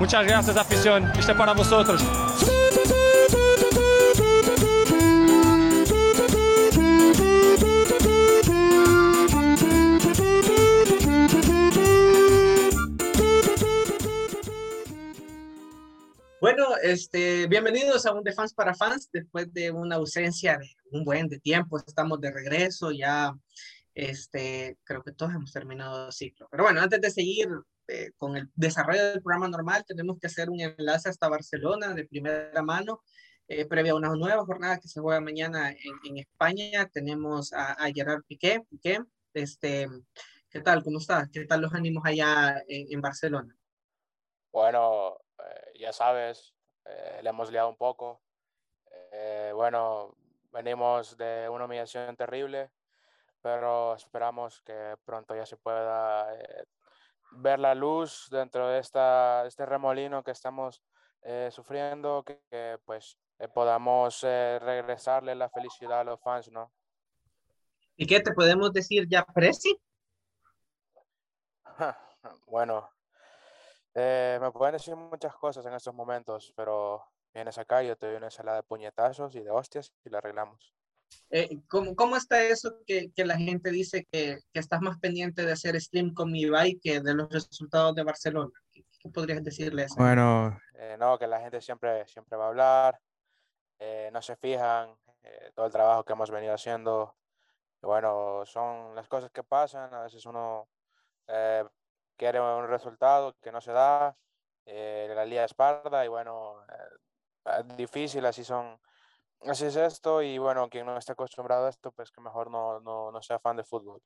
Muchas gracias, afición. Este para vosotros. Bueno, este, bienvenidos a un de fans para fans. Después de una ausencia de un buen de tiempo, estamos de regreso. Ya, este, creo que todos hemos terminado el ciclo. Pero bueno, antes de seguir eh, con el desarrollo del programa normal, tenemos que hacer un enlace hasta Barcelona de primera mano. Eh, previa a una nueva jornada que se juega mañana en, España, tenemos a, Gerard Piqué. Piqué, este, ¿qué tal? ¿Cómo estás? ¿Qué tal los ánimos allá en Barcelona? Bueno, eh, ya sabes, eh, le hemos liado un poco. Eh, bueno, venimos de una humillación terrible, pero esperamos que pronto ya se pueda ver la luz dentro de esta, este remolino que estamos sufriendo, que, pues podamos regresarle la felicidad a los fans, ¿no? ¿Y qué te podemos decir ya, Presi? bueno, eh, me pueden decir muchas cosas en estos momentos, pero vienes acá, yo te doy una ensalada de puñetazos y de hostias y la arreglamos. Eh, ¿cómo, ¿cómo, está eso que, que la gente dice que, que, estás más pendiente de hacer stream con mi bike que de los resultados de Barcelona? ¿Qué, podrías decirle eso? Bueno, eh, no, que la gente siempre, siempre va a hablar, no se fijan, todo el trabajo que hemos venido haciendo. Bueno, son las cosas que pasan, a veces uno quiere un resultado que no se da, eh, la Liga Esparta y bueno, eh, es difícil, así son, así es esto y bueno, quien no está acostumbrado a esto, pues que mejor no, no, no sea fan de fútbol.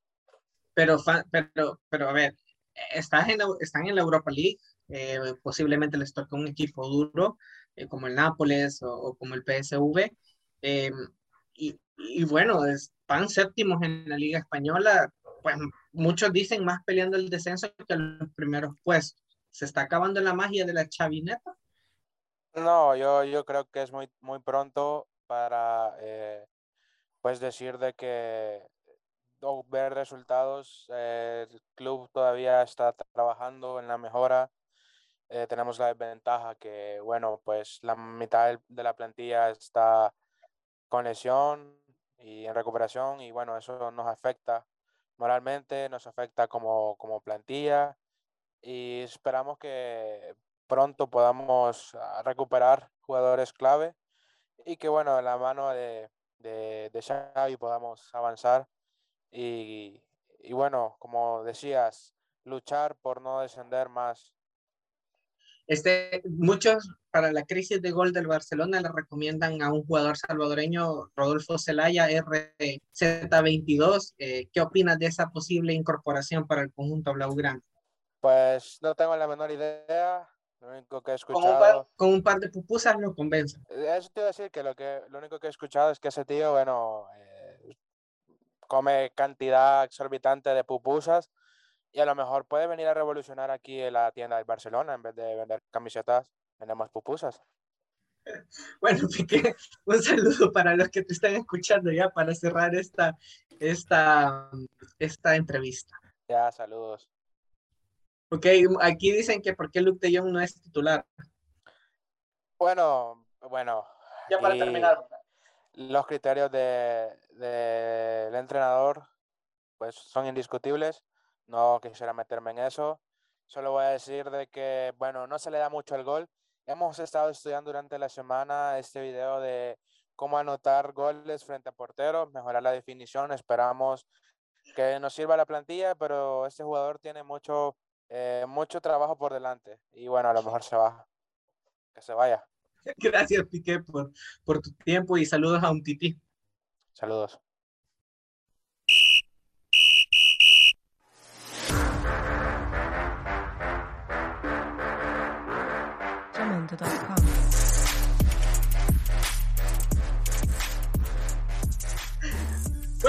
Pero, pero, pero a ver, estás en, están en la Europa League, eh, posiblemente les toque un equipo duro eh, como el Nápoles o, o como el PSV. y, y, bueno, están séptimos en la Liga Española, pues muchos dicen más peleando el descenso que los primeros puestos. ¿Se está acabando la magia de la chavineta? No, yo, yo creo que es muy, muy pronto para eh, pues decir de que o ver resultados. Eh, el club todavía está trabajando en la mejora. Eh, tenemos la desventaja que, bueno, pues la mitad de la plantilla está con lesión y en recuperación y bueno, eso nos afecta moralmente, nos afecta como, como plantilla y esperamos que pronto podamos ah, recuperar jugadores clave y que bueno, en la mano de, de, de Xavi podamos avanzar y, y bueno, como decías, luchar por no descender más este, muchos para la crisis de gol del Barcelona le recomiendan a un jugador salvadoreño, Rodolfo Zelaya, RZ22. Eh, ¿Qué opinas de esa posible incorporación para el conjunto Blaugrana? Pues no tengo la menor idea. Lo único que he escuchado. Con un par, de pupusas lo convence. Eso te iba a decir que lo, que lo único que he escuchado es que ese tío, bueno, eh, come cantidad exorbitante de pupusas y a lo mejor puede venir a revolucionar aquí en la tienda del Barcelona en vez de vender camisetas, vendemos pupusas. Bueno, Piqué, un saludo para los que te están escuchando ya para cerrar esta, esta, esta entrevista. Ya, saludos. Ok, aquí dicen que por qué Luke de Jong no es titular. Bueno, bueno. Ya para terminar. Los criterios del de, entrenador pues son indiscutibles no quisiera meterme en eso. Solo voy a decir de que, bueno, no se le da mucho el gol. Hemos estado estudiando durante la semana este video de cómo anotar goles frente a porteros, mejorar la definición. Esperamos que nos sirva la plantilla, pero este jugador tiene mucho, eh, mucho trabajo por delante. Y bueno, a lo mejor se va. Que se vaya. Gracias, Piqué, por, por tu tiempo y saludos a un tití. Saludos.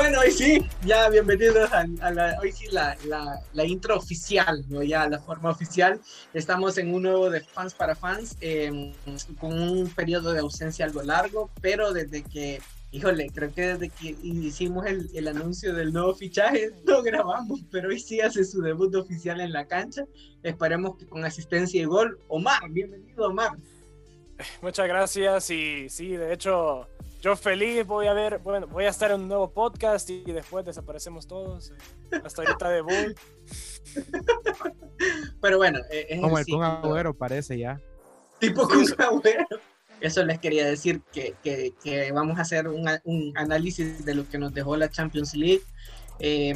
Bueno, hoy sí, ya bienvenidos a, la, hoy sí la, la, la, intro oficial, ¿no? ya la forma oficial. Estamos en un nuevo de fans para fans, em, con un periodo de ausencia algo largo, pero desde que Híjole, creo que desde que hicimos el, el, anuncio del nuevo fichaje no grabamos, pero hoy sí hace su debut oficial en la cancha. Esperemos que con asistencia y gol. Omar, bienvenido Omar. Muchas gracias y sí, de hecho, yo feliz voy a ver, bueno, voy a estar en un nuevo podcast y después desaparecemos todos. Eh, hasta ahorita debut. Pero bueno, eh, es como el Kun Agüero parece ya. Tipo Kun Agüero. Eso les quería decir que, que, que vamos a hacer un, un, análisis de lo que nos dejó la Champions League. Eh,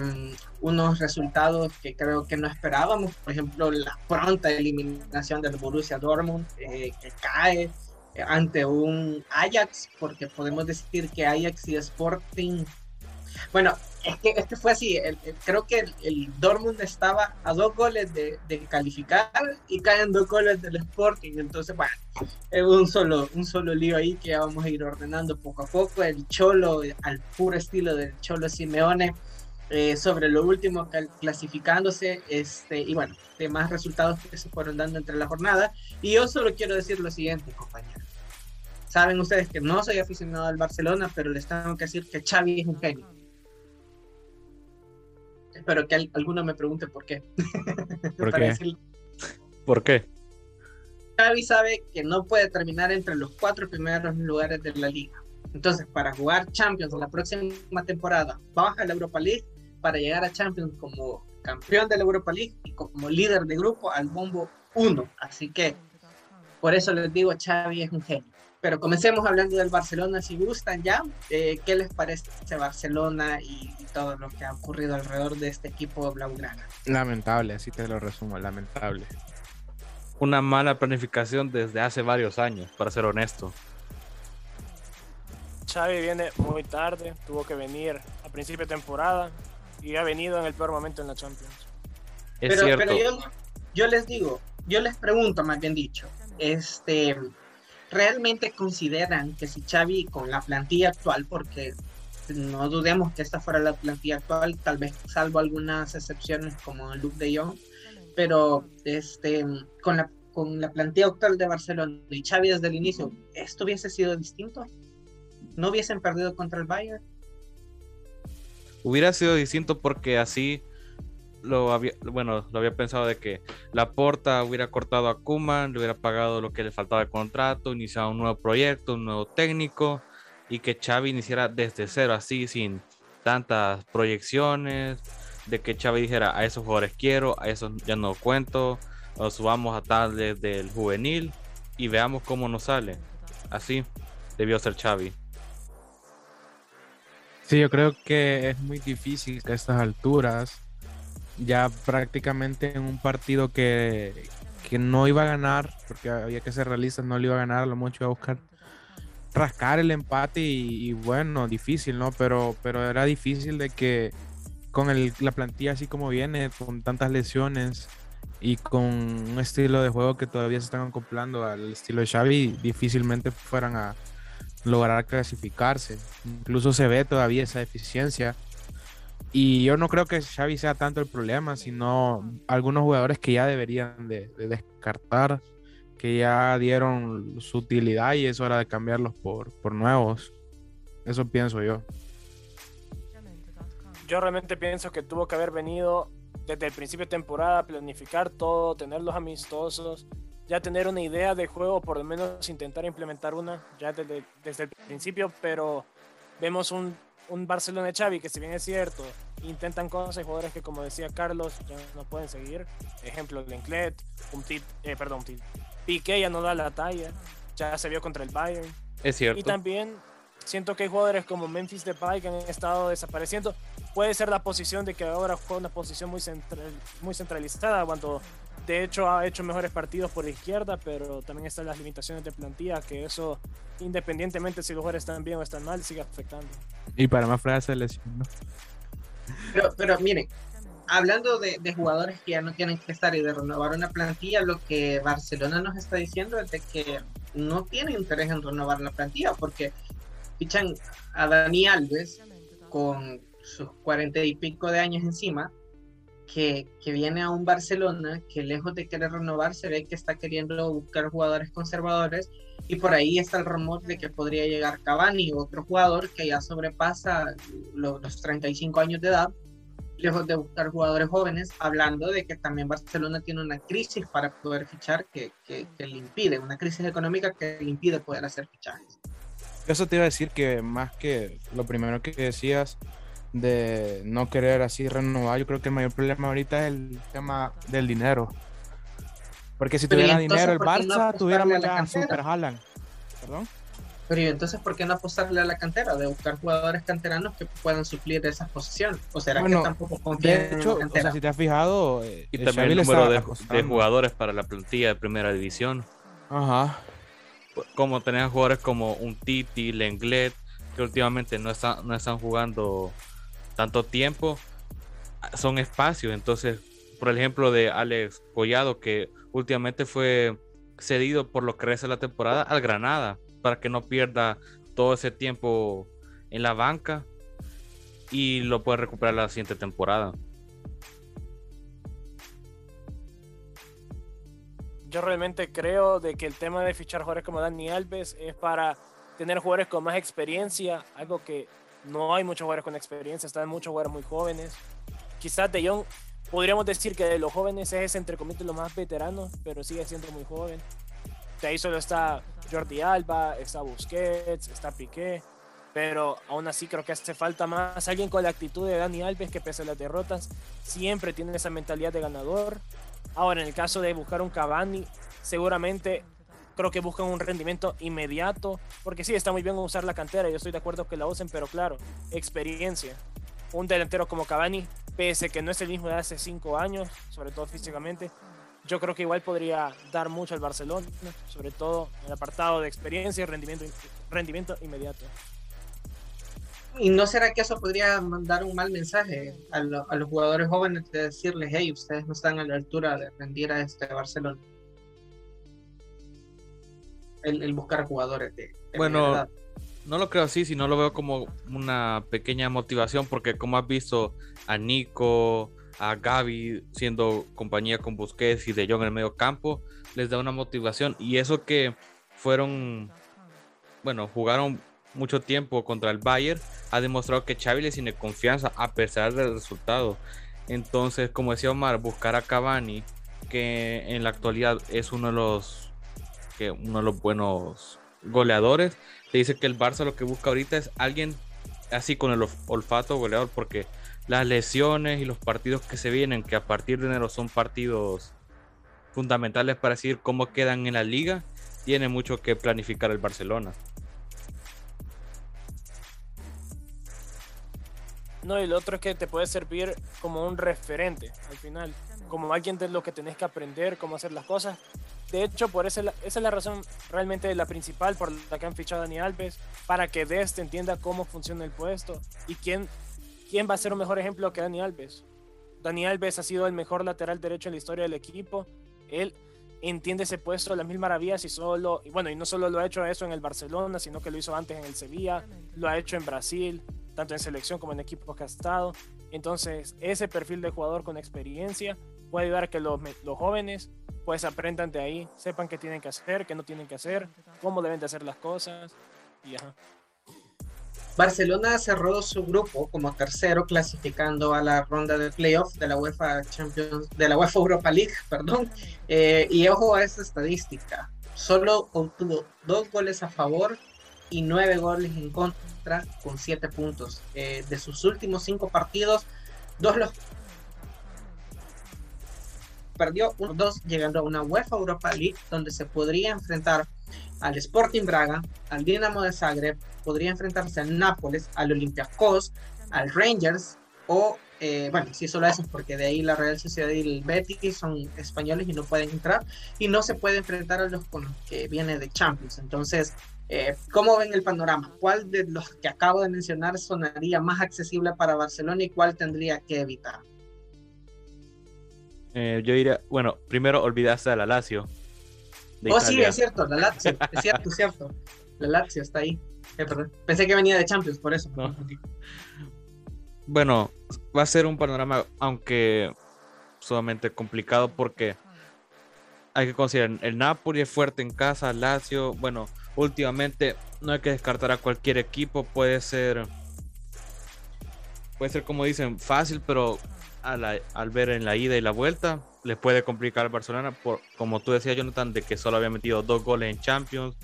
unos resultados que creo que no esperábamos, por ejemplo, la pronta eliminación del Borussia Dortmund, eh, que cae ante un Ajax, porque podemos decir que Ajax y Sporting, bueno, es que, es que fue así, el, el, creo que el, el, Dortmund estaba a dos goles de, de, calificar y caen dos goles del Sporting, entonces bueno, es un solo, un solo lío ahí que vamos a ir ordenando poco a poco, el Cholo, al puro estilo del Cholo Simeone, eh, sobre lo último clasificándose este, y bueno, demás resultados que se fueron dando entre la jornada. Y yo solo quiero decir lo siguiente, compañeros. Saben ustedes que no soy aficionado al Barcelona, pero les tengo que decir que Xavi es un genio. Espero que alguno me pregunte por qué. ¿Por qué? ¿Por qué? Xavi sabe que no puede terminar entre los cuatro primeros lugares de la liga. Entonces, para jugar Champions la próxima temporada, baja la Europa League para llegar a Champions como campeón de la Europa League y como líder de grupo al bombo 1. Así que por eso les digo, Xavi es un genio. Pero comencemos hablando del Barcelona, si gustan ya. Eh, ¿Qué les parece este Barcelona y, y, todo lo que ha ocurrido alrededor de este equipo blaugrana? Lamentable, así te lo resumo, lamentable. Una mala planificación desde hace varios años, para ser honesto. Xavi viene muy tarde, tuvo que venir a principio de temporada y ha venido en el peor momento en la Champions. Es pero, cierto. pero yo, yo les digo, yo les pregunto más bien dicho, este, ¿realmente consideran que si Xavi con la plantilla actual, porque no dudemos que esta fuera la plantilla actual, tal vez salvo algunas excepciones como Luke de Jong, pero este, con, la, con la plantilla actual de Barcelona y Xavi desde el inicio, ¿esto hubiese sido distinto? ¿No hubiesen perdido contra el Bayern? Hubiera sido distinto porque así lo había, bueno, lo había pensado de que la porta hubiera cortado a Kuman, le hubiera pagado lo que le faltaba de contrato, iniciado un nuevo proyecto, un nuevo técnico y que Xavi iniciara desde cero, así sin tantas proyecciones, de que Xavi dijera a esos jugadores quiero, a esos ya no cuento, los subamos a tal desde el juvenil y veamos cómo nos sale. Así debió ser Xavi. Sí, yo creo que es muy difícil que a estas alturas ya prácticamente en un partido que, que no iba a ganar, porque había que ser realista, no le iba a ganar, a lo mucho iba a buscar rascar el empate y, y, bueno, difícil, ¿no? Pero, pero era difícil de que con el, la plantilla así como viene, con tantas lesiones y con un estilo de juego que todavía se están acoplando al estilo de Xavi, difícilmente fueran a lograr clasificarse. Incluso se ve todavía esa deficiencia y yo no creo que Xavi sea tanto el problema, sino algunos jugadores que ya deberían de, de, descartar, que ya dieron su utilidad y es hora de cambiarlos por, por nuevos. Eso pienso yo. Yo realmente pienso que tuvo que haber venido desde el principio de temporada, planificar todo, tener los amistosos, ya tener una idea de juego, por lo menos intentar implementar una ya desde, desde el principio, pero vemos un un Barcelona Xavi que si bien es cierto intentan cosas hay jugadores que como decía Carlos ya no pueden seguir. Ejemplo Lenclet un tip eh, perdón tip, Piqué ya no da la talla ya se vio contra el Bayern. Es cierto. Y también siento que hay jugadores como Memphis Depay que han estado desapareciendo. Puede ser la posición de que ahora juega una posición muy central, muy centralizada cuando de hecho ha hecho mejores partidos por la izquierda, pero también están las limitaciones de plantilla, que eso, independientemente si los jugadores están bien o están mal, sigue afectando. Y para más frase lesión, ¿no? Pero, pero miren, hablando de, de, jugadores que ya no tienen que estar y de renovar una plantilla, lo que Barcelona nos está diciendo es de que no tiene interés en renovar la plantilla, porque fichan a Dani Alves con sus cuarenta y pico de años encima, que, que, viene a un Barcelona que lejos de querer renovar se ve que está queriendo buscar jugadores conservadores y por ahí está el rumor de que podría llegar Cavani, otro jugador que ya sobrepasa los, los 35 años de edad, lejos de buscar jugadores jóvenes, hablando de que también Barcelona tiene una crisis para poder fichar que, que, que le impide, una crisis económica que le impide poder hacer fichajes. Eso te iba a decir que más que lo primero que decías, de no querer así renovar. Yo creo que el mayor problema ahorita es el tema del dinero. Porque si tuviera dinero el Barça, no tuviera a Super Haaland. ¿Perdón? Pero entonces, ¿por qué no apostarle a la cantera? De buscar jugadores canteranos que puedan suplir esas posiciones. ¿O será que tampoco confían De hecho, o sea, si te has fijado... Eh, y también el número de, de, jugadores para la plantilla de primera división. Ajá. Como tenés jugadores como un Titi, Lenglet, que últimamente no, está, no están jugando tanto tiempo, son espacios. Entonces, por ejemplo, de Alex Collado, que últimamente fue cedido por lo que resta la temporada al Granada, para que no pierda todo ese tiempo en la banca y lo pueda recuperar la siguiente temporada. Yo realmente creo de que el tema de fichar jugadores como Dani Alves es para tener jugadores con más experiencia, algo que no hay muchos jugadores con experiencia, están muchos jugadores muy jóvenes. Quizás De Jong, podríamos decir que de los jóvenes es entre comillas los más veteranos, pero sigue siendo muy joven. De ahí solo está Jordi Alba, está Busquets, está Piqué, pero aún así creo que hace falta más alguien con la actitud de Dani Alves que pese a las derrotas siempre tiene esa mentalidad de ganador. Ahora en el caso de buscar un Cavani, seguramente creo que buscan un rendimiento inmediato, porque sí, está muy bien usar la cantera, yo estoy de acuerdo que la usen, pero claro, experiencia. Un delantero como Cavani, pese que no es el mismo de hace cinco años, sobre todo físicamente, yo creo que igual podría dar mucho al Barcelona, sobre todo en el apartado de experiencia y rendimiento, rendimiento inmediato. ¿Y no será que eso podría mandar un mal mensaje a, a los jugadores jóvenes de decirles, hey, ustedes no están a la altura de rendir a este Barcelona? El, buscar jugadores de, bueno no lo creo así sino lo veo como una pequeña motivación porque como has visto a Nico a Gaby siendo compañía con Busquets y de Jong en el medio campo les da una motivación. Y eso que fueron bueno jugaron mucho tiempo contra el Bayern ha demostrado que Xavi le tiene confianza a pesar del resultado. Entonces como decía Omar buscar a Cavani que en la actualidad es uno de los que uno de los buenos goleadores, te dice que el Barça lo que busca ahorita es alguien así con el olfato goleador, porque las lesiones y los partidos que se vienen, que a partir de enero son partidos fundamentales para decir cómo quedan en la liga, tiene mucho que planificar el Barcelona. No, y lo otro es que te puede servir como un referente al final, como alguien de lo que tenés que aprender, cómo hacer las cosas. De hecho, por esa, esa es la razón realmente la principal por la que han fichado a Dani Alves, para que Dest entienda cómo funciona el puesto y quién, quién va a ser un mejor ejemplo que Dani Alves. Dani Alves ha sido el mejor lateral derecho en la historia del equipo. Él entiende ese puesto de las mil maravillas y solo, bueno, y no solo lo ha hecho eso en el Barcelona, sino que lo hizo antes en el Sevilla, lo ha hecho en Brasil, tanto en selección como en equipos que ha estado. Entonces, ese perfil de jugador con experiencia puede ayudar a que los, los jóvenes pues aprendan de ahí, sepan qué tienen que hacer, qué no tienen que hacer, cómo deben de hacer las cosas. Y Barcelona cerró su grupo como tercero clasificando a la ronda de playoff de la UEFA Champions, de la UEFA Europa League, perdón. Eh, y ojo a esta estadística, solo obtuvo dos goles a favor y nueve goles en contra con siete puntos. Eh, de sus últimos cinco partidos, dos los perdió 1-2 llegando a una UEFA Europa League donde se podría enfrentar al Sporting Braga, al Dinamo de Zagreb, podría enfrentarse al Nápoles, al Olympiacos, al Rangers o, eh, bueno, si solo eso, porque de ahí la Real Sociedad y el Betis son españoles y no pueden entrar, y no se puede enfrentar a los con los que viene de Champions. Entonces, eh, ¿cómo ven el panorama? ¿Cuál de los que acabo de mencionar sonaría más accesible para Barcelona y cuál tendría que evitar? Eh, yo diría, bueno, primero olvidaste a la Lazio. Oh, sí, es cierto, la Lazio, es cierto, es cierto. La Lazio está ahí. Eh, Pensé que venía de Champions, por eso. Bueno, va a ser un panorama, aunque sumamente complicado porque hay que considerar, el Napoli es fuerte en casa, Lazio, bueno, últimamente no hay que descartar a cualquier equipo, puede ser, puede ser como dicen, fácil, pero al ver en la ida y la vuelta, les puede complicar al Barcelona, por, como tú decías, Jonathan, de que solo había metido dos goles en Champions.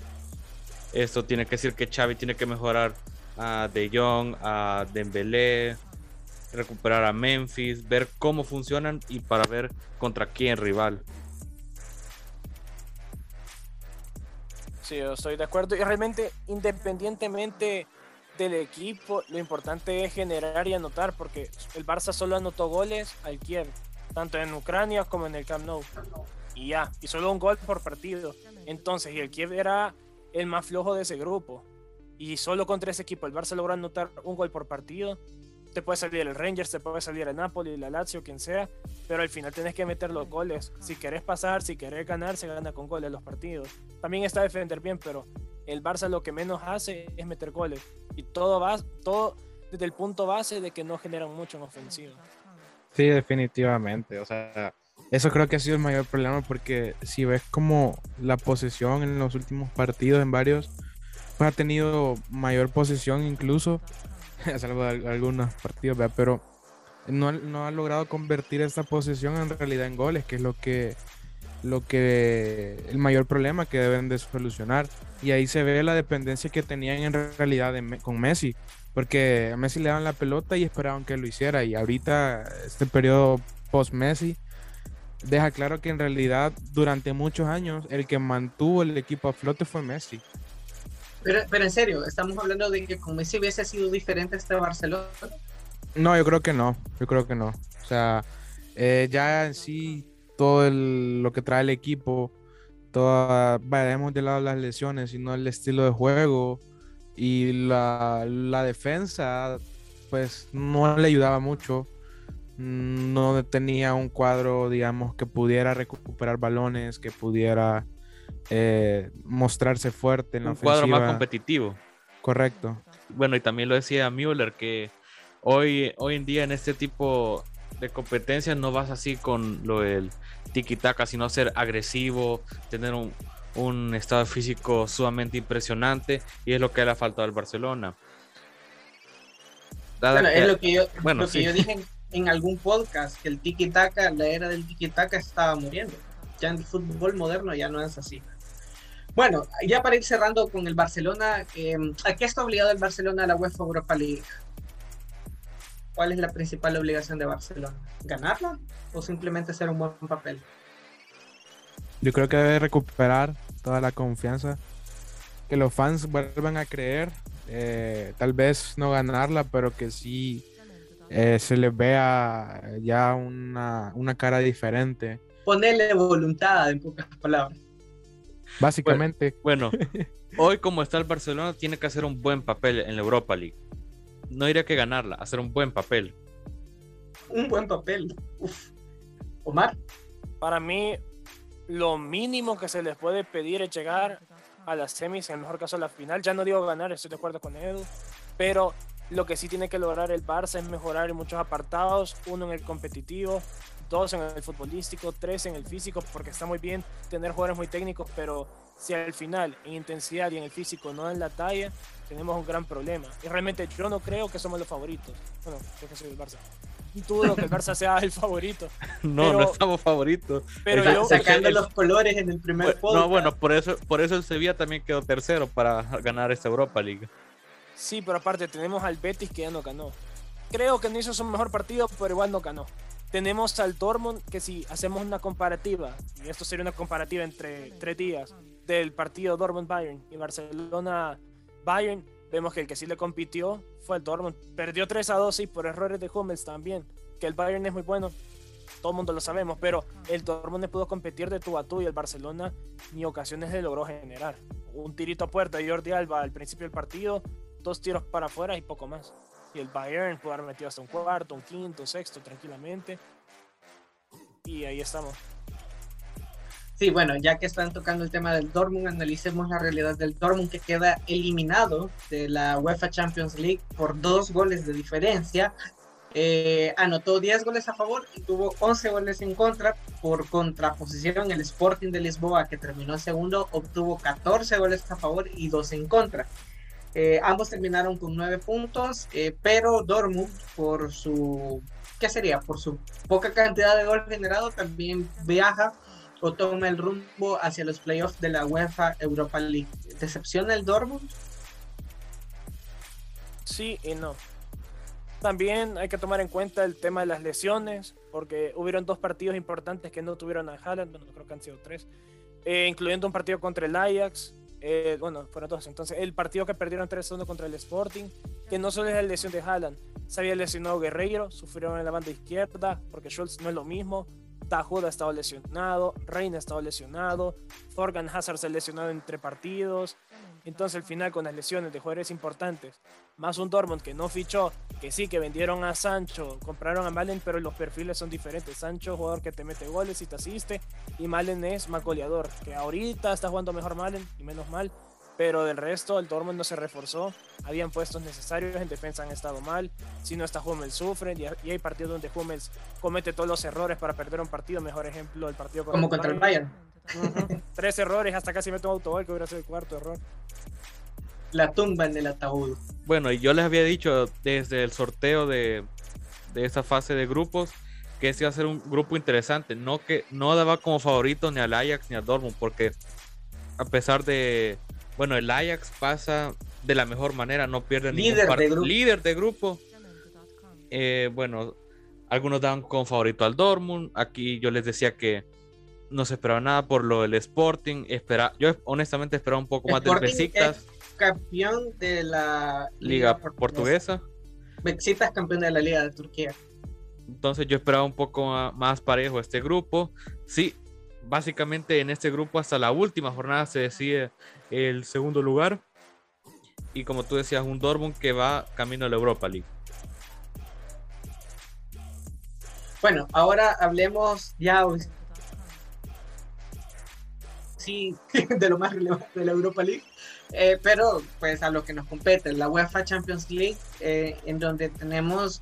Esto tiene que decir que Xavi tiene que mejorar a De Jong, a Dembélé, recuperar a Memphis, ver cómo funcionan y para ver contra quién rival. Sí, yo estoy de acuerdo. Y realmente, independientemente del equipo, lo importante es generar y anotar, porque el Barça solo anotó goles al Kiev, tanto en Ucrania como en el Camp Nou. Y ya, y solo un gol por partido. Entonces, y el Kiev era el más flojo de ese grupo. Y solo contra ese equipo el Barça logró anotar un gol por partido te puede salir el Rangers, te puede salir el Napoli, la Lazio, quien sea, pero al final tienes que meter los goles. Si querés pasar, si querés ganar, se gana con goles los partidos. También está defender bien, pero el Barça lo que menos hace es meter goles. Y todo va, todo desde el punto base de que no generan mucho en ofensiva. Sí, definitivamente. O sea, eso creo que ha sido el mayor problema porque si ves como la posesión en los últimos partidos, en varios, pues ha tenido mayor posesión incluso salvo de algunos partidos, pero no, no, ha logrado convertir esta posesión en realidad en goles, que es lo que, lo que el mayor problema que deben de solucionar. Y ahí se ve la dependencia que tenían en realidad con Messi, porque a Messi le daban la pelota y esperaban que lo hiciera. Y ahorita, este periodo post-Messi, deja claro que en realidad durante muchos años el que mantuvo el equipo a flote fue Messi. Pero, pero en serio, estamos hablando de que con Messi hubiese sido diferente este Barcelona. No, yo creo que no, yo creo que no. O sea, eh, ya en sí todo lo que trae el equipo, toda, vayamos de lado las lesiones, sino el estilo de juego y la, la defensa, pues no le ayudaba mucho. No tenía un cuadro, digamos, que pudiera recuperar balones, que pudiera eh, mostrarse fuerte en la Un cuadro más competitivo. Correcto. Bueno, y también lo decía Müller que hoy, hoy en día en este tipo de competencias no vas así con lo del tiki-taka, sino ser agresivo, tener un, un estado físico sumamente impresionante y es lo que le ha faltado al Barcelona. bueno, es lo que yo, lo que yo dije en, algún podcast, que el tiki-taka, la era del tiki-taka estaba muriendo. Ya en el fútbol moderno ya no es así. Bueno, ya para ir cerrando con el Barcelona, em, ¿a qué está obligado el Barcelona a la UEFA Europa League? ¿Cuál es la principal obligación de Barcelona? ¿Ganarla o simplemente hacer un buen papel? Yo creo que debe recuperar toda la confianza, que los fans vuelvan a creer, eh, tal vez no ganarla, pero que sí eh, se les vea ya una, una cara diferente. Ponerle voluntad, en pocas palabras. Básicamente. Bueno, hoy como está el Barcelona, tiene que hacer un buen papel en la Europa League. No diría que ganarla, hacer un buen papel. Un buen papel. Uf. Omar. Para mí, lo mínimo que se les puede pedir es llegar a las semis, en el mejor caso a la final. Ya no digo ganar, estoy de acuerdo con Edu, pero lo que sí tiene que lograr el Barça es mejorar en muchos apartados, uno en el competitivo, dos en el futbolístico, tres en el físico, porque está muy bien tener jugadores muy técnicos, pero si al final en intensidad y en el físico no dan la talla, tenemos un gran problema. Y realmente yo no creo que somos los favoritos. Bueno, creo que soy el Barça. Dudo que el Barça sea el favorito. No, no estamos favoritos. Pero yo, sacando los colores en el primer bueno, No, bueno, por eso, por eso el Sevilla también quedó tercero para ganar esta Europa League. Sí, pero aparte tenemos al Betis que ya no ganó. Creo que no hizo su mejor partido, pero igual no ganó. Tenemos al Dortmund que si hacemos una comparativa, y esto sería una comparativa entre tres días, del partido Dortmund-Bayern y Barcelona-Bayern, vemos que el que sí le compitió fue el Dortmund. Perdió 3 a 2 y por errores de Hummels también. Que el Bayern es muy bueno, todo el mundo lo sabemos, pero el Dortmund le pudo competir de tú a tú y el Barcelona ni ocasiones le logró generar. Un tirito a puerta de Jordi Alba al principio del partido, dos tiros para afuera y poco más y el Bayern puede haber metido hasta un cuarto, un quinto, sexto tranquilamente. Y ahí estamos. Sí, bueno, ya que están tocando el tema del Dortmund, analicemos la realidad del Dortmund que queda eliminado de la UEFA Champions League por dos goles de diferencia. eh, anotó 10 goles a favor y tuvo 11 goles en contra. Por contraposición, el Sporting de Lisboa, que terminó segundo, obtuvo 14 goles a favor y 2 en contra. Eh, ambos terminaron con 9 puntos, eh, pero Dortmund, por su, ¿qué sería? Por su poca cantidad de gol generado, también viaja o toma el rumbo hacia los playoffs de la UEFA Europa League. ¿Decepciona el Dortmund? Sí y no. También hay que tomar en cuenta el tema de las lesiones, porque hubieron dos partidos importantes que no tuvieron a Haaland, bueno, creo que han sido tres, eh, incluyendo un partido contra el Ajax, eh, bueno, fueron dos. Entonces, el partido que perdieron 3-1 contra el Sporting, que no solo es la lesión de Haaland, se había lesionado Guerreiro, sufrieron en la banda izquierda, porque Schultz no es lo mismo. Tajud ha estado lesionado, Reina ha estado lesionado, Forgan Hazard se ha lesionado entre partidos. Entonces, al final, con las lesiones de jugadores importantes, más un Dortmund que no fichó, que sí, que vendieron a Sancho, compraron a Malen, pero los perfiles son diferentes. Sancho, jugador que te mete goles y te asiste, y Malen es más goleador, que ahorita está jugando mejor Malen, y menos mal, pero del resto el Dortmund no se reforzó, habían puestos necesarios, en defensa han estado mal, si no está Hummels sufren, y, hay partidos donde Hummels comete todos los errores para perder un partido, mejor ejemplo el partido como contra el Bayern. Tres errores, hasta casi meto un autogol que hubiera sido el cuarto error la tumba en el ataúd. Bueno, y yo les había dicho desde el sorteo de, de esa fase de grupos que ese iba a ser un grupo interesante. No que no daba como favorito ni al Ajax ni al Dortmund, porque a pesar de, bueno, el Ajax pasa de la mejor manera, no pierde líder ningún de grupo. líder de grupo. Eh, bueno, algunos daban como favorito al Dortmund. Aquí yo les decía que no se esperaba nada por lo del Sporting. Espera, yo honestamente esperaba un poco más del Besiktas campeón de la Liga, Portuguesa. Besiktas campeón de la Liga de Turquía. Entonces yo esperaba un poco más parejo este grupo. Sí, básicamente en este grupo hasta la última jornada se decide el segundo lugar. Y como tú decías, un Dortmund que va camino a la Europa League. Bueno, ahora hablemos ya sí, de lo más relevante de la Europa League. Eh, pero pues a lo que nos compete, la UEFA Champions League, eh, en donde tenemos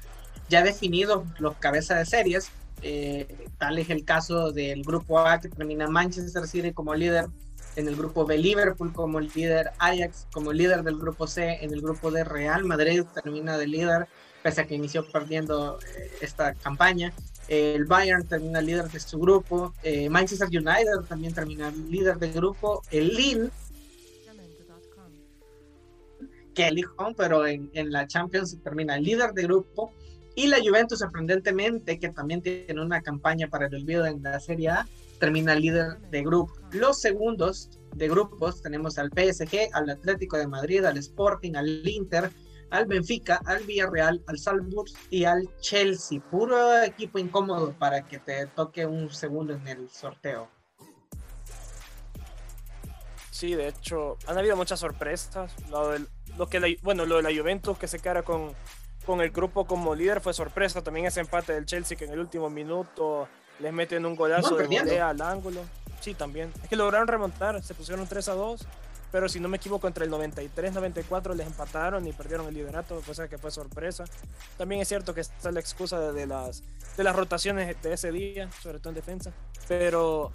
ya definidos los cabezas de series. Eh, tal es el caso del grupo A que termina Manchester City como líder, en el grupo B Liverpool como líder, Ajax como líder del grupo C, en el grupo D Real Madrid termina de líder, pese a que inició perdiendo esta campaña. El Bayern termina líder de su grupo. Manchester United también termina líder del grupo. El Lille que el pero en, en la Champions termina líder de grupo. Y la Juventus, sorprendentemente, que también tiene una campaña para el olvido en la Serie A, termina líder de grupo. Los segundos de grupos tenemos al PSG, al Atlético de Madrid, al Sporting, al Inter, al Benfica, al Villarreal, al Salzburg y al Chelsea. Puro equipo incómodo para que te toque un segundo en el sorteo. Sí, de hecho, han habido muchas sorpresas. Lo del lo que bueno, lo de la Juventus que se cara con, con el grupo como líder fue sorpresa. También ese empate del Chelsea que en el último minuto les meten un golazo de volea al ángulo. Sí, también. Es que lograron remontar, se pusieron 3 a 2, pero si no me equivoco, entre el 93-94 les empataron y perdieron el liderato, cosa que fue sorpresa. También es cierto que está la excusa de, las, de las rotaciones de ese día, sobre todo en defensa, pero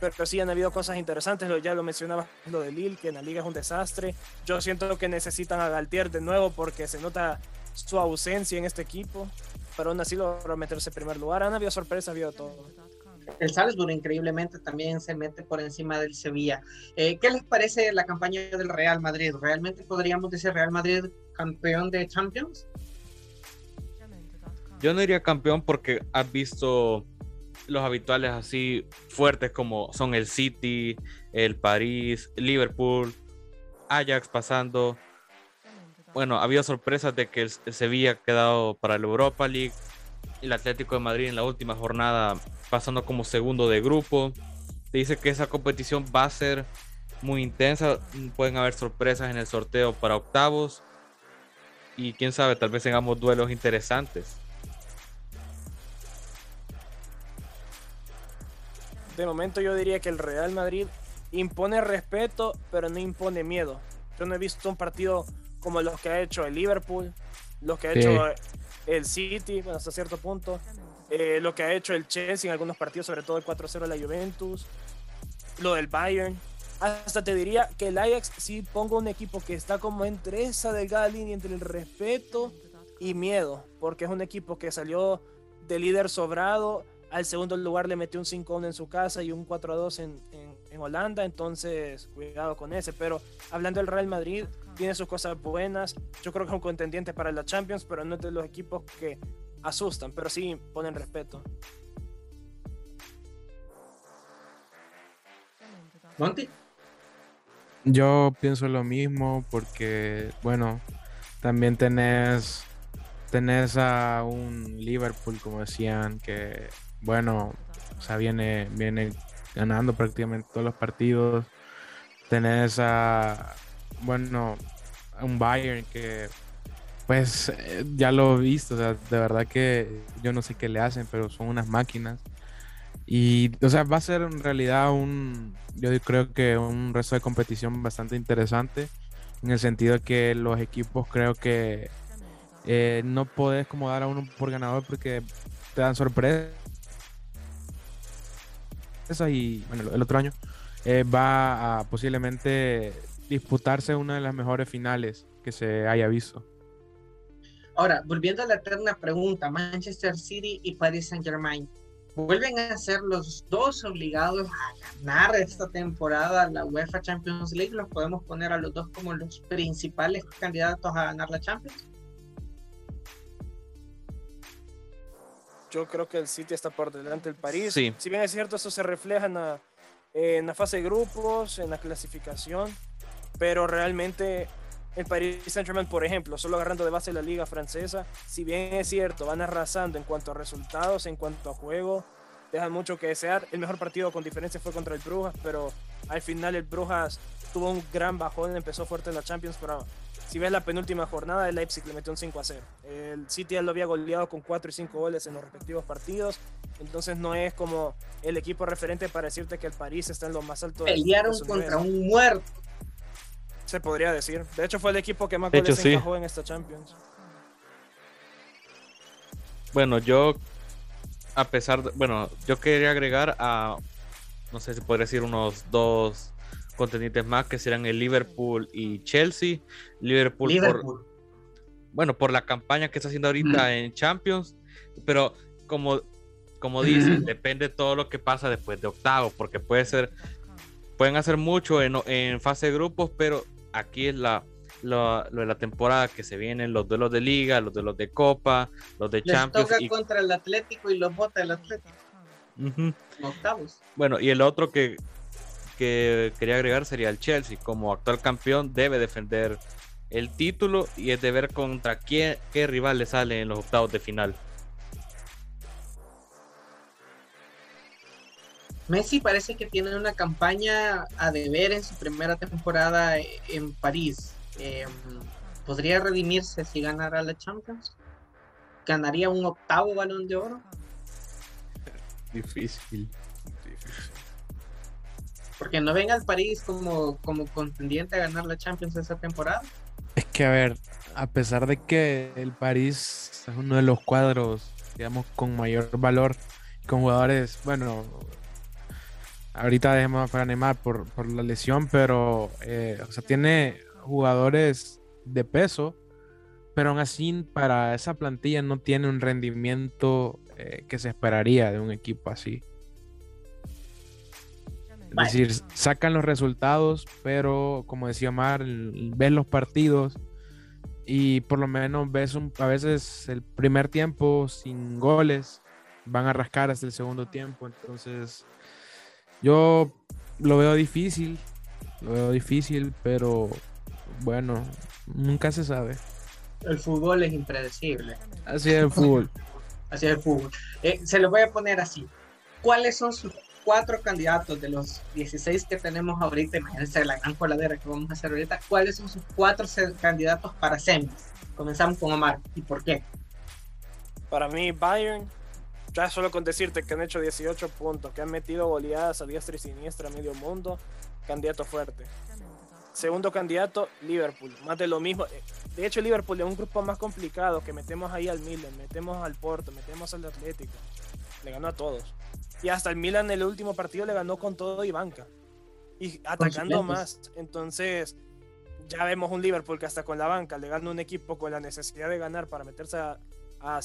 pero sí han habido cosas interesantes, ya lo mencionaba lo de Lille, que en la liga es un desastre. Yo siento que necesitan a Galtier de nuevo porque se nota su ausencia en este equipo, pero aún así logró meterse en primer lugar. Han habido sorpresas, ha habido todo. El Salzburg increíblemente también se mete por encima del Sevilla. Eh, ¿Qué les parece la campaña del Real Madrid? ¿Realmente podríamos decir Real Madrid campeón de Champions? Yo no diría campeón porque has visto los habituales así fuertes como son el City, el París, Liverpool, Ajax pasando. Bueno, ha habido sorpresas de que el, Sevilla ha quedado para la Europa League, el Atlético de Madrid en la última jornada pasando como segundo de grupo. dice que esa competición va a ser muy intensa, pueden haber sorpresas en el sorteo para octavos y quién sabe, tal vez tengamos duelos interesantes. de momento yo diría que el Real Madrid impone respeto, pero no impone miedo. Yo no he visto un partido como los que ha hecho el Liverpool, los que ha hecho el City, bueno, hasta cierto punto, eh, lo que ha hecho el Chelsea en algunos partidos, sobre todo el 4-0 de la Juventus, lo del Bayern. Hasta te diría que el Ajax sí pongo un equipo que está como entre esa delgada línea entre el respeto y miedo, porque es un equipo que salió de líder sobrado, al segundo lugar le metió un 5-1 en su casa y un 4-2 en, en, en, Holanda, entonces cuidado con ese. Pero hablando del Real Madrid, tiene sus cosas buenas. Yo creo que es un contendiente para la Champions, pero no es de los equipos que asustan, pero sí ponen respeto. Monty. Yo pienso lo mismo porque, bueno, también tenés, tenés a un Liverpool, como decían, que, bueno, o sea, viene, viene ganando prácticamente todos los partidos. Tenés a, bueno, un Bayern que, pues, eh, ya lo he visto, o sea, de verdad que yo no sé qué le hacen, pero son unas máquinas. Y, o sea, va a ser en realidad un, yo creo que un resto de competición bastante interesante, en el sentido que los equipos creo que eh, no podés como dar a uno por ganador porque te dan sorpresa. Y bueno, el otro año eh, va a posiblemente disputarse una de las mejores finales que se haya visto. Ahora, volviendo a la eterna pregunta, Manchester City y Paris Saint Germain, vuelven a ser los dos obligados a ganar esta temporada la UEFA Champions League. Los podemos poner a los dos como los principales candidatos a ganar la Champions. Yo creo que el City está por delante del París. Sí. Si bien es cierto, eso se refleja en la, en la fase de grupos, en la clasificación, pero realmente el Paris Saint-Germain, por ejemplo, solo agarrando de base la liga francesa, si bien es cierto, van arrasando en cuanto a resultados, en cuanto a juego, dejan mucho que desear. El mejor partido con diferencia fue contra el Brujas, pero al final el Brujas tuvo un gran bajón, empezó fuerte en la Champions, pero si ves la penúltima jornada, el Leipzig le metió un 5 a 0. El City ya lo había goleado con 4 y 5 goles en los respectivos partidos, entonces no es como el equipo referente para decirte que el París está en lo más alto. Pelearon contra un muerto se podría decir. De hecho, fue el equipo que más goles sí. encajó en esta Champions. Bueno, yo, a pesar de. Bueno, yo quería agregar a. No sé si podría decir unos dos contendientes más que serán el Liverpool y Chelsea. Liverpool, Liverpool. por. Bueno, por la campaña que está haciendo ahorita mm. en Champions. Pero como, como dicen, depende de todo lo que pasa después de octavo. Porque puede ser. Pueden hacer mucho en, en fase de grupos, pero aquí es la, lo, lo, de la temporada que se vienen, los duelos de liga, los duelos de copa, los de Les Champions. toca y... contra el Atlético y los bota el Atlético. Uh -huh. Octavos. Bueno, y el otro que, que quería agregar sería el Chelsea. Como actual campeón debe defender el título y es de ver contra quién, qué rival le sale en los octavos de final. Messi parece que tiene una campaña a deber en su primera temporada en París. Eh, ¿Podría redimirse si ganara la Champions? ¿Ganaría un octavo balón de oro? Difícil. Difícil. Porque no venga al París como, como contendiente a ganar la Champions esa temporada. Es que, a ver, a pesar de que el París es uno de los cuadros, digamos, con mayor valor, con jugadores, bueno, ahorita dejemos para Neymar por, por la lesión, pero eh, o sea, tiene jugadores de peso, pero aún así para esa plantilla no tiene un rendimiento eh, que se esperaría de un equipo así. Es decir, sacan los resultados, pero como decía Omar, ves los partidos y por lo menos ves un, a veces el primer tiempo sin goles, van a rascar hasta el segundo tiempo, entonces yo lo veo difícil, lo veo difícil, pero bueno, nunca se sabe. El fútbol es impredecible. Así es el fútbol. así es el fútbol. Eh, se lo voy a poner así. ¿Cuáles son sus cuatro candidatos de los 16 que tenemos ahorita? Imagínense la gran coladera que vamos a hacer ahorita. ¿Cuáles son sus cuatro candidatos para semis? Comenzamos con Omar. ¿Y por qué? Para mí, Bayern, ya solo con decirte que han hecho 18 puntos, que han metido goleadas a diestra y siniestra a medio mundo, candidato fuerte. Segundo candidato, Liverpool. Más de lo mismo. De hecho, Liverpool es un grupo más complicado que metemos ahí al Milan, metemos al Porto, metemos al Atlético. Le ganó a todos. Y hasta el Milan en el último partido le ganó con todo y banca. Y atacando más. Entonces, ya vemos un Liverpool que hasta con la banca le gana un equipo con la necesidad de ganar para meterse a, a,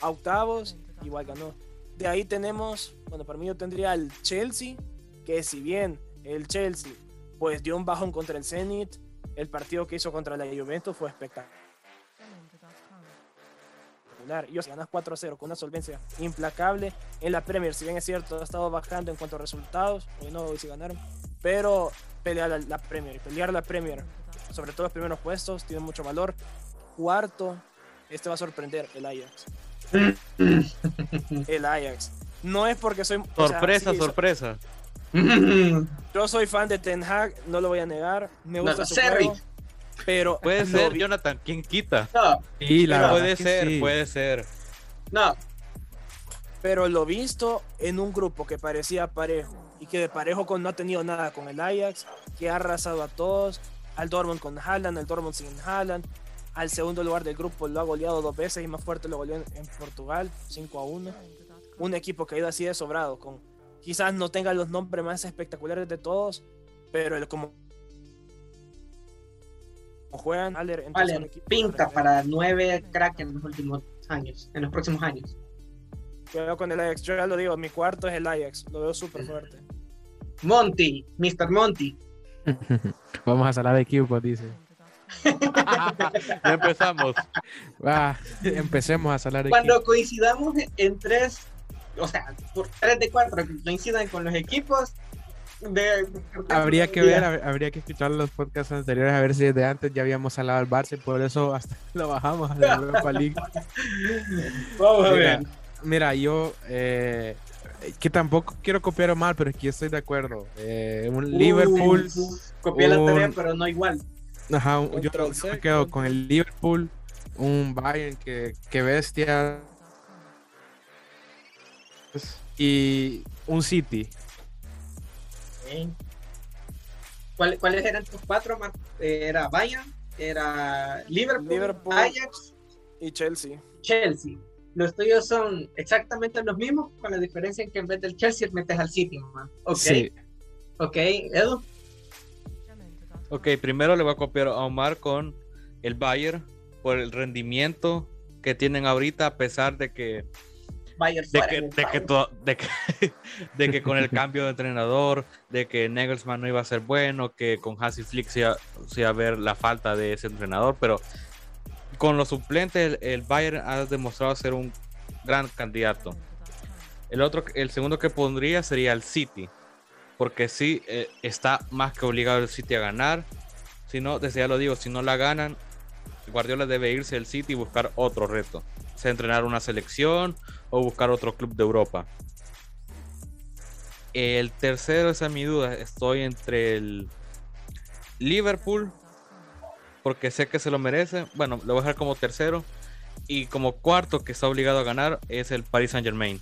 a octavos, igual ganó. De ahí tenemos, bueno, para mí yo tendría el Chelsea, que si bien el Chelsea pues dio un bajón contra el Zenit, el partido que hizo contra la Juventus fue espectacular. Y os ganas 4-0 con una solvencia implacable en la Premier. Si bien es cierto, ha estado bajando en cuanto a resultados, hoy no, hoy sí ganaron, pero pelear la, la Premier, pelear la Premier, sobre todo los primeros puestos, tiene mucho valor. Cuarto, este va a sorprender, el Ajax. el Ajax. No es porque soy. Sorpresa, sorpresa. Yo soy fan de Ten Hag, no lo voy a negar. Me gusta su juego, pero puede ser Jonathan, ¿quién quita? No. Y la puede ser, puede ser. No. Pero lo visto en un grupo que parecía parejo y que de parejo con no ha tenido nada con el Ajax, que ha arrasado a todos, al Dortmund con Haaland, al Dortmund sin Haaland, al segundo lugar del grupo lo ha goleado dos veces y más fuerte lo goleó en, en Portugal, 5 a 1. Un equipo que ha ido así de sobrado con quizás no tenga los nombres más espectaculares de todos, pero el como juegan, Aller, pinta para nueve crack en los últimos años, en los próximos años. Yo con el Ajax, yo ya lo digo, mi cuarto es el Ajax, lo veo súper fuerte. Monty, Mr. Monty. Vamos a salar de equipo, dice. Ya empezamos. empecemos a salar Cuando coincidamos en tres o sea, por 3 de 4 que coincidan con los equipos. De, habría que ver, habría que escuchar los podcasts anteriores a ver si desde antes ya habíamos hablado al Barça y por eso hasta lo bajamos a la Europa League. Vamos a ver. Mira, yo eh, que tampoco quiero copiar mal, pero es que estoy de acuerdo. Eh, un Liverpool. Copié la tarea, pero no igual. Ajá, yo, yo, me quedo con el Liverpool, un Bayern que, que bestia y un City. ¿Cuáles eran tus cuatro? Era Bayern, era Liverpool, Ajax y Chelsea. Chelsea. Los tuyos son exactamente los mismos, con la diferencia en que en vez del Chelsea metes al City. Ok. Ok, Edu. Ok, primero le voy a copiar a Omar con el Bayern por el rendimiento que tienen ahorita, a pesar de que de que, de, que, de, que, con el cambio de entrenador, de que Nagelsmann no iba a ser bueno, que con Hansi Flick se iba, a ver la falta de ese entrenador, pero con los suplentes el, Bayern ha demostrado ser un gran candidato. El otro, el segundo que pondría sería el City, porque sí eh, está más que obligado el City a ganar. Si no, desde ya lo digo, si no la ganan, Guardiola debe irse al City y buscar otro reto. Sea entrenar una selección o buscar otro club de Europa. El tercero, esa es mi duda. Estoy entre el Liverpool, porque sé que se lo merece. Bueno, lo voy a dejar como tercero. Y como cuarto, que está obligado a ganar, es el Paris Saint Germain.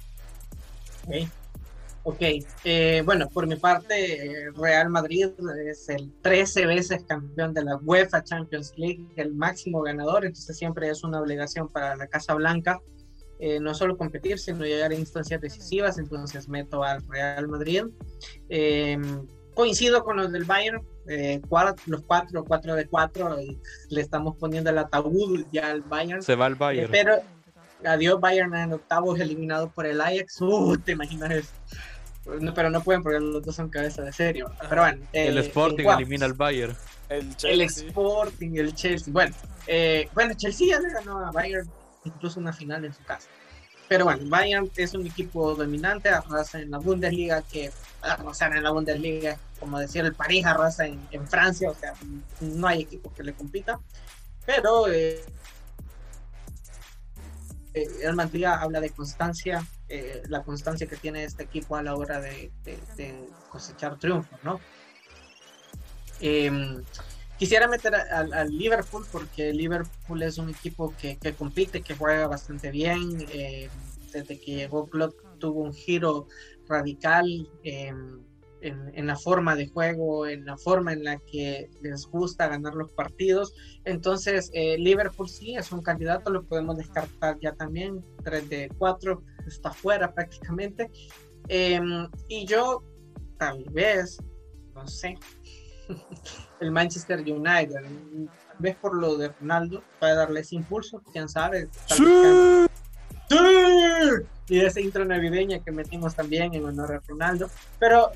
Ok, eh, bueno, por mi parte, Real Madrid es el 13 veces campeón de la UEFA Champions League, el máximo ganador, entonces siempre es una obligación para la Casa Blanca eh, no solo competir, sino llegar a instancias decisivas, entonces meto al Real Madrid. Eh, coincido con los del Bayern, los cuatro, cuatro de cuatro, le estamos poniendo el ataúd ya al Bayern. Se va al Bayern. pero adiós Bayern en octavos eliminado por el Ajax, uh, te imaginas eso pero no pueden porque los dos son cabeza de serio. Pero bueno. el eh, Sporting elimina al Bayern. El, el, Sporting, el Chelsea. Bueno, eh, bueno, Chelsea ya le ganó a Bayern incluso una final en su casa. Pero bueno, Bayern es un equipo dominante, arrasa en la Bundesliga, que arrasar en la Bundesliga, como decía el París, arrasa en, en Francia, o sea, no hay equipo que le compita. Pero eh, eh, el Madrid habla de constancia, eh, la constancia que tiene este equipo a la hora de, cosechar triunfos, ¿no? Em, quisiera meter al Liverpool porque Liverpool es un equipo que, compite, que juega bastante bien. Em, desde que llegó Klopp tuvo un giro radical. Em, en, la forma de juego, en la forma en la que les gusta ganar los partidos. Entonces, eh, Liverpool sí es un candidato, lo podemos descartar ya también. 3 de 4 está fuera prácticamente. Em, y yo, tal vez, no sé, el Manchester United, tal vez por lo de Ronaldo, para darles impulso, quién sabe. Y esa intro navideña que metimos también en honor a Ronaldo. Pero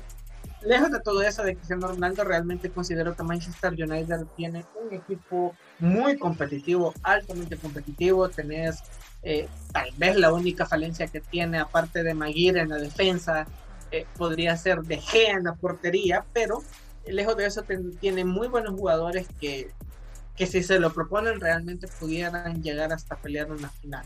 lejos de todo eso de Cristiano Ronaldo, realmente considero que Manchester United tiene un equipo muy competitivo, altamente competitivo. Tenés eh, tal vez la única falencia que tiene, aparte de Maguire en la defensa, eh, podría ser De Gea en la portería, pero lejos de eso tiene muy buenos jugadores que, que si se lo proponen realmente pudieran llegar hasta pelear una final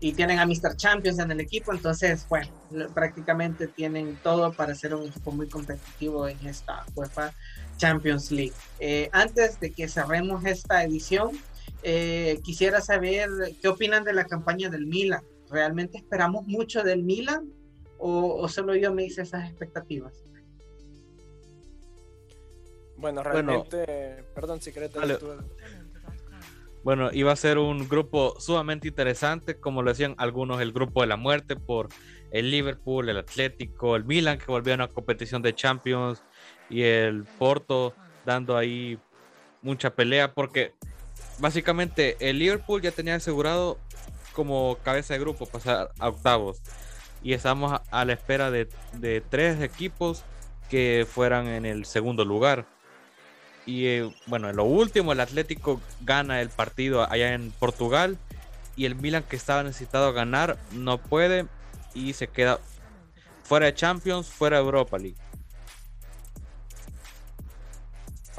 y tienen a Mr. Champions en el equipo, entonces, bueno, prácticamente tienen todo para ser un equipo muy competitivo en esta UEFA Champions League. Eh, antes de que cerremos esta edición, eh, quisiera saber qué opinan de la campaña del Milan. ¿Realmente esperamos mucho del Milan o, solo yo me hice esas expectativas? Bueno, realmente, perdón si querés, bueno, iba a ser un grupo sumamente interesante, como lo decían algunos, el grupo de la muerte por el Liverpool, el Atlético, el Milan que volvió a una competición de Champions y el Porto dando ahí mucha pelea porque básicamente el Liverpool ya tenía asegurado como cabeza de grupo pasar a octavos y estamos a, la espera de, de tres equipos que fueran en el segundo lugar. Y eh, bueno, en lo último, el Atlético gana el partido allá en Portugal. Y el Milan, que estaba necesitado ganar, no puede. Y se queda fuera de Champions, fuera de Europa League.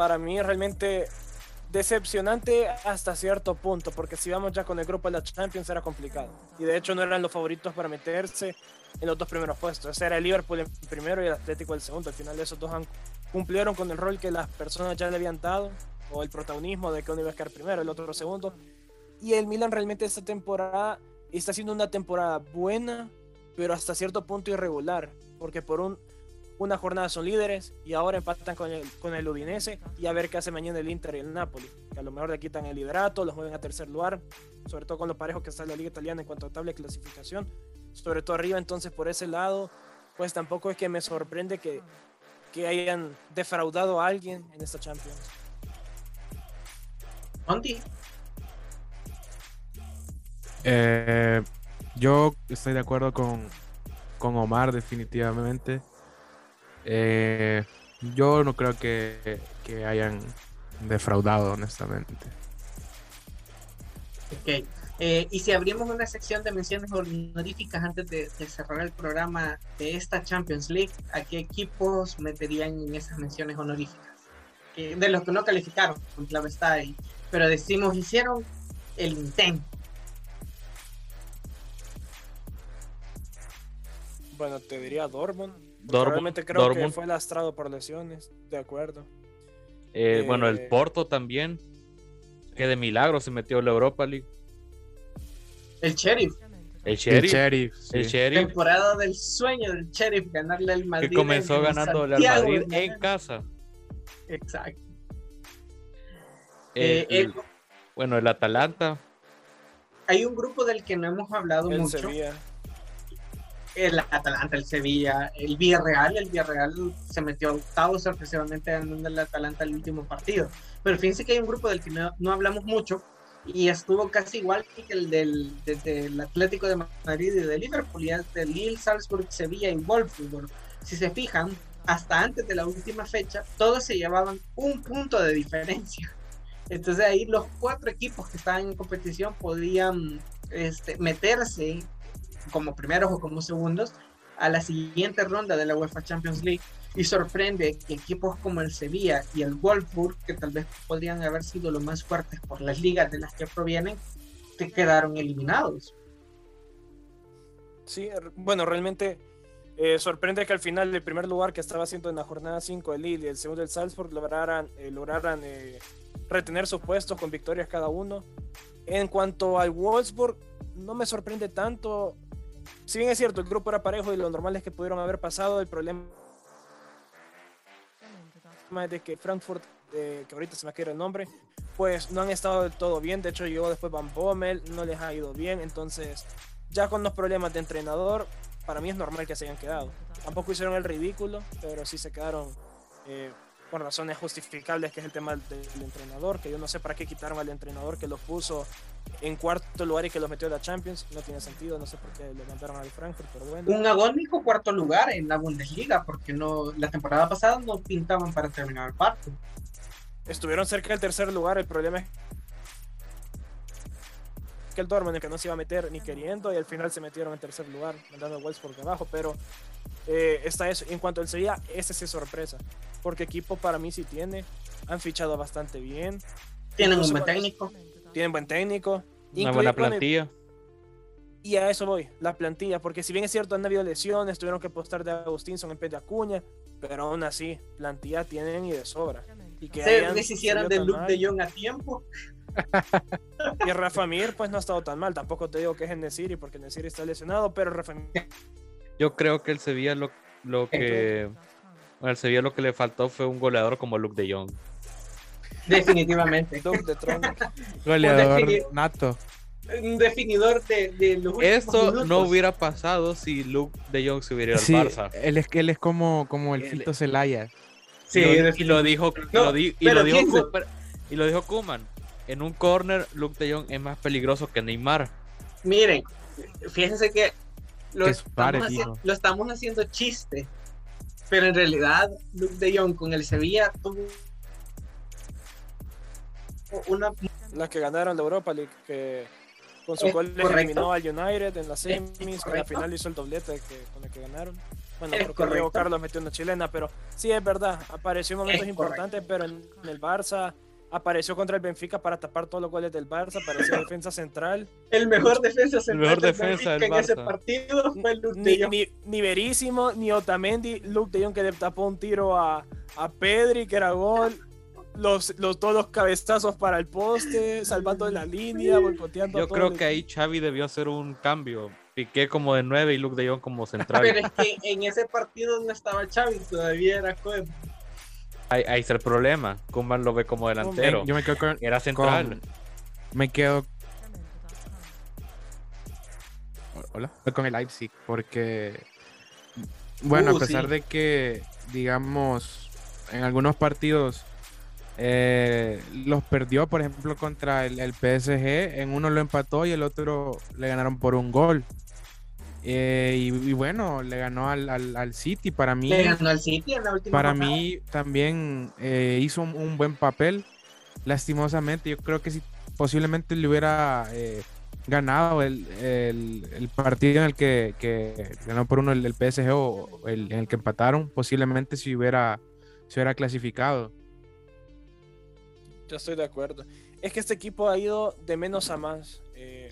Para mí, realmente decepcionante hasta cierto punto, porque si vamos ya con el grupo de la Champions era complicado. Y de hecho no eran los favoritos para meterse en los dos primeros puestos. Ese era el Liverpool el primero y el Atlético el segundo. Al final esos dos han cumplieron con el rol que las personas ya le habían dado, o el protagonismo de que uno iba a quedar primero, el otro segundo. Y el Milan realmente esta temporada está siendo una temporada buena, pero hasta cierto punto irregular, porque por un, una jornada son líderes y ahora empatan con el, con el Udinese y a ver qué hace mañana el Inter y el Napoli, que a lo mejor le quitan el liderato, los mueven a tercer lugar, sobre todo con los parejos que está en la liga italiana en cuanto a tabla de clasificación, sobre todo arriba, entonces por ese lado, pues tampoco es que me sorprende que que hayan defraudado a alguien en esta Champions. Eh, yo estoy de acuerdo con, con Omar definitivamente. Eh, yo no creo que, que, hayan defraudado honestamente. Ok. Eh, y si abrimos una sección de menciones honoríficas antes de, cerrar el programa de esta Champions League, ¿a qué equipos meterían en esas menciones honoríficas? de los que no calificaron, clave está ahí. Pero decimos, hicieron el intento. Bueno, te diría Dortmund. Dortmund creo que fue lastrado por lesiones, de acuerdo. Eh, bueno, el eh, Porto también, que de milagro se metió en la Europa League. El Sheriff. El Sheriff. El Sheriff. Temporada del sueño del Sheriff, ganarle al Madrid. Que comenzó ganando al Madrid en casa. Exacto. Eh, bueno, el Atalanta. Hay un grupo del que no hemos hablado el mucho. Sevilla. El Atalanta, el Sevilla, el Villarreal. El Villarreal se metió a octavo sorpresivamente ganando el Atalanta el último partido. Pero fíjense que hay un grupo del que no, no hablamos mucho, y estuvo casi igual que el del, Atlético de Madrid y de Liverpool, y de Lille, Salzburg, Sevilla y Wolfsburg. Si se fijan, hasta antes de la última fecha, todos se llevaban un punto de diferencia. Entonces ahí los cuatro equipos que estaban en competición podían este, meterse como primeros o como segundos a la siguiente ronda de la UEFA Champions League y sorprende que equipos como el Sevilla y el Wolfsburg, que tal vez podrían haber sido los más fuertes por las ligas de las que provienen, te quedaron eliminados. Sí, bueno, realmente eh, sorprende que al final el primer lugar que estaba haciendo en la jornada 5 el Lille y el segundo el Salzburg lograran, eh, lograran eh, retener sus puestos con victorias cada uno. En cuanto al Wolfsburg, no me sorprende tanto. Si bien es cierto, el grupo era parejo y lo normal es que pudieron haber pasado, el problema es de que Frankfurt, eh, que ahorita se me quiere el nombre, pues no han estado del todo bien. De hecho, llegó después Van Bommel, no les ha ido bien. Entonces, ya con los problemas de entrenador, para mí es normal que se hayan quedado. Tampoco hicieron el ridículo, pero sí se quedaron eh, por razones justificables, que es el tema del, entrenador, que yo no sé para qué quitaron al entrenador que los puso en cuarto lugar y que los metió a la Champions. No tiene sentido, no sé por qué lo mandaron al Frankfurt, pero bueno. Un agónico cuarto lugar en la Bundesliga, porque no la temporada pasada no pintaban para terminar el cuarto. Estuvieron cerca del tercer lugar, el problema es que el Dortmund que no se iba a meter ni queriendo y al final se metieron en tercer lugar, mandando a Wolfsburg abajo, pero eh, está eso. En cuanto al Sevilla, ese sí es sorpresa, porque equipo para mí sí tiene, han fichado bastante bien. Tienen un buen técnico. Tienen buen técnico. Una buena plantilla. Y a eso voy, la plantilla, porque si bien es cierto han habido lesiones, tuvieron que apostar de Agustinson en vez de Acuña, pero aún así, plantilla tienen y de sobra. Y que se deshicieron de Luke de Jong a tiempo. y Rafa Mir pues no ha estado tan mal. Tampoco te digo que es en Nesiri porque Nesiri está lesionado, pero Rafa Mir... Yo creo que el Sevilla lo, lo que el Sevilla lo que le faltó fue un goleador como Luke de Jong. Definitivamente. goleador nato. Un definidor de, de Esto no hubiera pasado si Luke de Jong se hubiera ido al Barça. Él es, él es como, como el Fito Celaya. Sí, y lo, dijo, y lo, dijo y lo dijo Kuman en un corner, Luke de Jong es más peligroso que Neymar. Miren, fíjense que lo, estamos, haciendo, lo estamos haciendo chiste, pero en realidad Luke de Jong con el Sevilla tuvo una... Las que ganaron de Europa League, que con su gol le eliminó al United en la semis, en la final hizo el doblete que, con el que ganaron. Bueno, porque Diego Carlos metió una chilena, pero sí es verdad, apareció en momentos importantes, pero en el Barça apareció contra el Benfica para tapar todos los goles del Barça, apareció defensa central. El mejor defensa central el mejor defensa del en ese partido fue Luke ni, de Jong. Ni, ni, Verísimo, ni Otamendi, Luke de Jong que le tapó un tiro a, a Pedri, que era gol. Los, los, todos los cabezazos para el poste, salvando la línea, boicoteando. Yo creo que ahí Xavi debió hacer un cambio. Piqué como de 9 y Luke de Jong como central. Pero es que en ese partido no estaba Xavi, todavía era Cohen. Ahí, ahí, está el problema. Kuman lo ve como delantero. Yo me quedo con. Era central. me quedo. Hola. Con el Leipzig, porque. Bueno, a uh, pesar de que, digamos, en algunos partidos eh, los perdió, por ejemplo, contra el, el, PSG, en uno lo empató y el otro le ganaron por un gol. Eh, y, bueno, le ganó al, al, City. Para mí, le ganó al City en la última Para mí también eh, hizo un, buen papel. Lastimosamente, yo creo que si posiblemente le hubiera eh, ganado el, el, partido en el que, que, ganó por uno el, el PSG o el, en el que empataron, posiblemente si hubiera, se hubiera clasificado. Yo estoy de acuerdo. Es que este equipo ha ido de menos a más.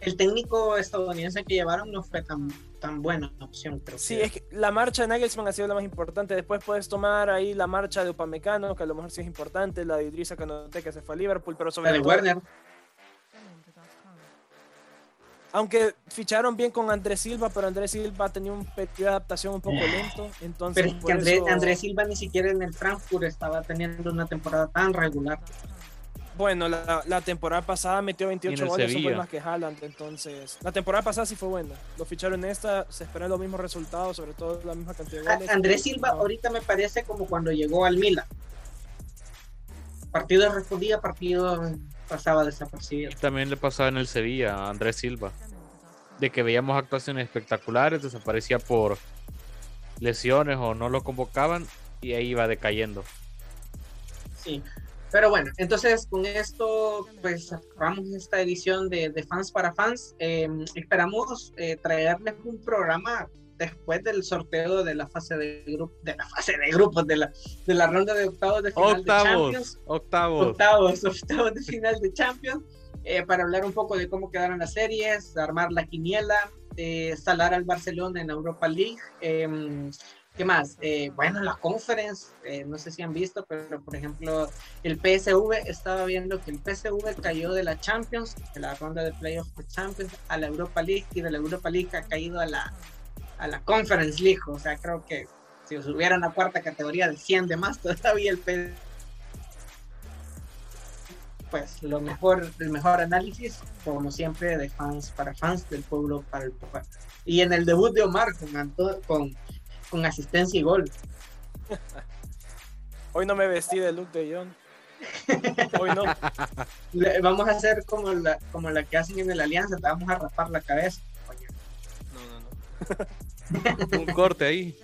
El técnico estadounidense que llevaron no fue tan tan buena opción. Creo sí, es que la marcha de Nagelsmann ha sido la más importante. Después puedes tomar ahí la marcha de Upamecano, que a lo mejor sí es importante, la de Idrissa Canote, que se fue a Liverpool, pero sobre la de Werner. Aunque ficharon bien con Andrés Silva, pero Andrés Silva ha tenido un de adaptación un poco lento. Entonces, pero es que Andrés Silva ni siquiera en el Frankfurt estaba teniendo una temporada tan regular. Bueno, la, temporada pasada metió 28 goles, eso fue más que Haaland, entonces la temporada pasada sí fue buena. Lo ficharon en esta, se esperan los mismos resultados, sobre todo la misma cantidad de goles. Andrés Silva ahorita me parece como cuando llegó al Milan. Partido respondía, partido pasaba desapercibido. También le pasaba en el Sevilla a Andrés Silva. De que veíamos actuaciones espectaculares, desaparecía por lesiones o no lo convocaban y ahí iba decayendo. Sí, pero bueno, entonces con esto pues cerramos esta edición de, de Fans para Fans. Em, esperamos eh, traerles un programa después del sorteo de la fase de grupo de la fase de grupos de la de la ronda de octavos de final de Champions. octavos. Octavos octavos de final de Champions. Eh, para hablar un poco de cómo quedaron las series armar la quiniela eh, salar al Barcelona en Europa League. Em, ¿Qué más? Eh, bueno, la conference, eh, no sé si han visto, pero por ejemplo, el PSV, estaba viendo que el PSV cayó de la Champions, de la ronda de playoffs de Champions, a la Europa League y de la Europa League ha caído a la, a la Conference League. O sea, creo que si hubiera una cuarta categoría de 100 de más, todavía el pues lo mejor, el mejor análisis, como siempre, de fans para fans, del pueblo para el pueblo. Y en el debut de Omar con, con, con asistencia y gol. Hoy no me vestí de look de John. Hoy no. vamos a hacer como la, como la que hacen en el Alianza, te vamos a rapar la cabeza. No, no, no. Un corte ahí.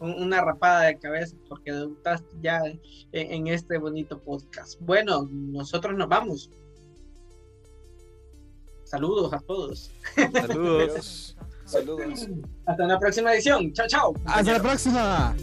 Una rapada de cabeza porque debutaste ya en, este bonito podcast. Bueno, nosotros nos vamos. Saludos a todos. Saludos. Saludos. Hasta la próxima edición. Chao, chao. Hasta la próxima.